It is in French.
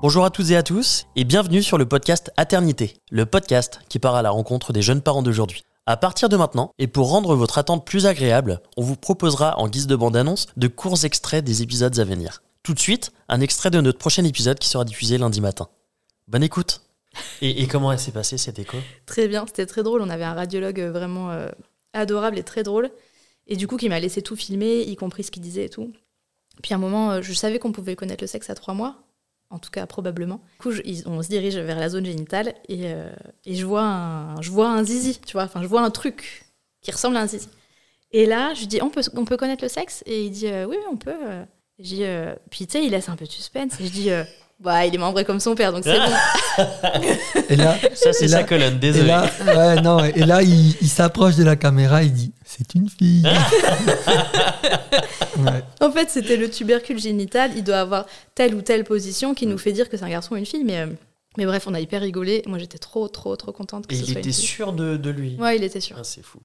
Bonjour à toutes et à tous et bienvenue sur le podcast Aternité, le podcast qui part à la rencontre des jeunes parents d'aujourd'hui. À partir de maintenant, et pour rendre votre attente plus agréable, on vous proposera en guise de bande-annonce de courts extraits des épisodes à venir. Tout de suite, un extrait de notre prochain épisode qui sera diffusé lundi matin. Bonne écoute Et, comment elle s'est passée cette écho? Très bien, c'était très drôle. On avait un radiologue euh, vraiment euh, adorable et très drôle. Et du coup, qui m'a laissé tout filmer, y compris ce qu'il disait et tout. Puis à un moment, euh, je savais qu'on pouvait connaître le sexe à trois mois. En tout cas, probablement. Du coup, on se dirige vers la zone génitale et, euh, et je, vois un, je vois un zizi, tu vois. Enfin, je vois un truc qui ressemble à un zizi. Et là, je dis, on peut, on peut connaître le sexe? Et il dit, euh, oui, on peut. euh. Euh, puis tu sais, il laisse un peu de suspense. Et je dis, bah, il est membré comme son père, donc c'est bon. Et là, Ça, c'est Et sa là- colonne, et désolé. là, ouais, non, et là, il, il s'approche de la caméra, il dit C'est une fille. Ouais. En fait, c'était le tubercule génital. Il doit avoir telle ou telle position qui nous fait dire que c'est un garçon ou une fille. Mais, euh, mais bref, on a hyper rigolé. Moi, j'étais trop, trop, trop contente que Et ce il soit était une fille. sûr de, de lui. Ouais, il était sûr. Ah, c'est fou.